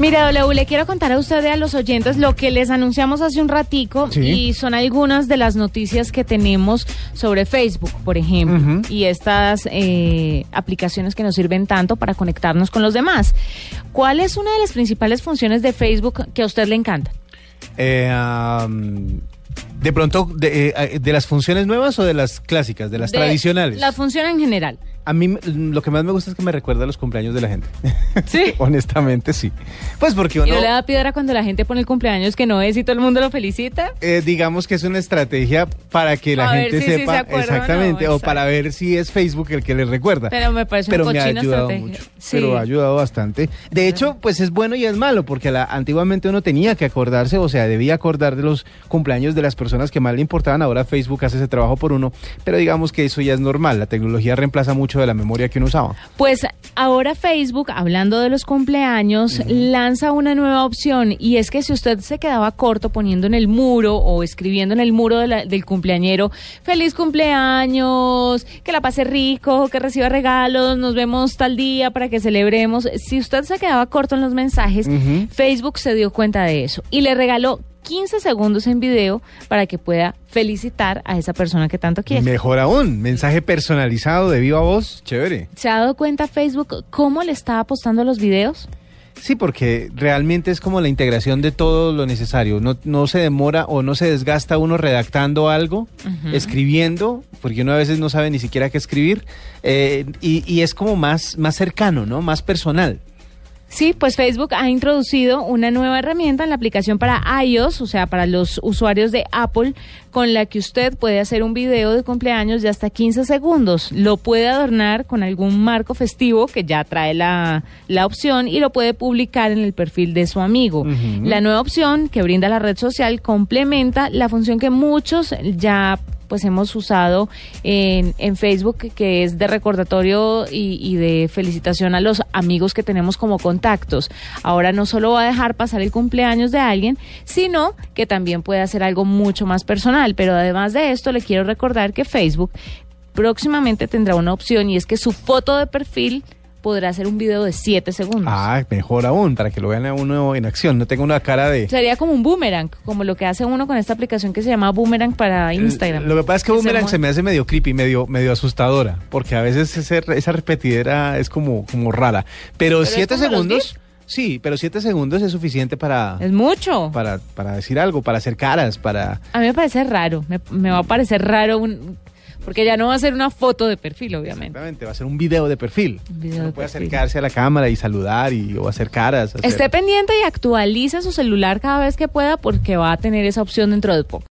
Mira, W, le quiero contar a usted y a los oyentes lo que les anunciamos hace un ratico Sí. y son algunas de las noticias que tenemos sobre Facebook, por ejemplo, y estas eh, aplicaciones que nos sirven tanto para conectarnos con los demás. ¿Cuál es una de las principales funciones de Facebook que a usted le encanta? Eh, de pronto, de, eh, ¿de las funciones nuevas o de las clásicas, de las De- tradicionales? La función en general. A mí lo que más me gusta es que me recuerda a los cumpleaños de la gente. Sí. Honestamente, sí. Pues porque ¿Y uno, no le da piedra cuando la gente pone el cumpleaños que no es y todo el mundo lo felicita? eh, digamos que es una estrategia para que la A ver gente si sí sepa se acuerda o no, exactamente, o para ver si es Facebook el que les recuerda. Pero me parece pero una me ha ayudado estrategia. mucho. Sí. Pero ha ayudado bastante. De hecho, pues es bueno y es malo, porque la- antiguamente uno tenía que acordarse, o sea, debía acordar de los cumpleaños de las personas que más le importaban. Ahora Facebook hace ese trabajo por uno, pero digamos que eso ya es normal. La tecnología reemplaza mucho de la memoria que uno usaba. Pues ahora Facebook, hablando de los cumpleaños, lanza una nueva opción y es que si usted se quedaba corto poniendo en el muro o escribiendo en el muro de la- del cumpleañero, feliz cumpleaños, que la pase rico, que reciba regalos, nos vemos tal día para que celebremos. Si usted se quedaba corto en los mensajes. Facebook se dio cuenta de eso y le regaló 15 segundos en video para que pueda felicitar a esa persona que tanto quiere. Mejor aún, mensaje personalizado de viva voz, chévere. ¿Se ha dado cuenta Facebook cómo le está apostando a los videos? Sí, porque realmente es como la integración de todo lo necesario. No, no se demora o no se desgasta uno redactando algo, escribiendo, porque uno a veces no sabe ni siquiera qué escribir, eh, y, y es como más, más cercano, ¿no? Más personal. Sí, pues Facebook ha introducido una nueva herramienta en la aplicación para iOS, o sea, para los usuarios de Apple, con la que usted puede hacer un video de cumpleaños de hasta 15 segundos. Lo puede adornar con algún marco festivo que ya trae la, la opción y lo puede publicar en el perfil de su amigo. La nueva opción que brinda la red social complementa la función que muchos ya pues hemos usado en, en Facebook, que es de recordatorio y, y de felicitación a los amigos que tenemos como contactos. Ahora no solo va a dejar pasar el cumpleaños de alguien, sino que también puede hacer algo mucho más personal. Pero además de esto, le quiero recordar que Facebook próximamente tendrá una opción y es que su foto de perfil podrá hacer un video de 7 segundos. Ah, mejor aún, para que lo vean a uno en acción, no tenga una cara de... Sería como un boomerang, como lo que hace uno con esta aplicación que se llama Boomerang para Instagram. Lo que pasa es que Boomerang se me hace medio creepy, medio, medio asustadora, porque a veces ese- esa repetidera es como, como rara. Pero, es siete como los segundos, sí, pero siete segundos es suficiente para, Es mucho. para, para decir algo, para hacer caras, para... A mí me parece raro, me, me va a parecer raro un- porque ya no va a ser una foto de perfil, obviamente. Exactamente, va a ser un video de perfil. Un video Uno de puede perfil. acercarse a la cámara y saludar y, o hacer caras. hacer- Esté pendiente y actualice su celular cada vez que pueda porque va a tener esa opción dentro de poco.